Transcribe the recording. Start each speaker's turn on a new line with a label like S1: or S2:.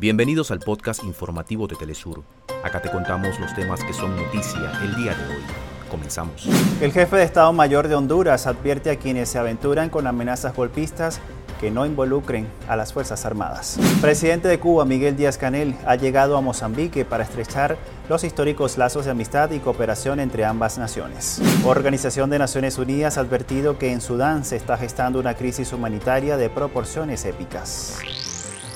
S1: Bienvenidos al podcast informativo de Telesur. Acá te contamos los temas que son noticia el día de hoy. Comenzamos.
S2: El jefe de Estado Mayor de Honduras advierte a quienes se aventuran con amenazas golpistas que no involucren a las Fuerzas Armadas. presidente de Cuba, Miguel Díaz Canel, ha llegado a Mozambique para estrechar los históricos lazos de amistad y cooperación entre ambas naciones. Organización de Naciones Unidas ha advertido que en Sudán se está gestando una crisis humanitaria de proporciones épicas.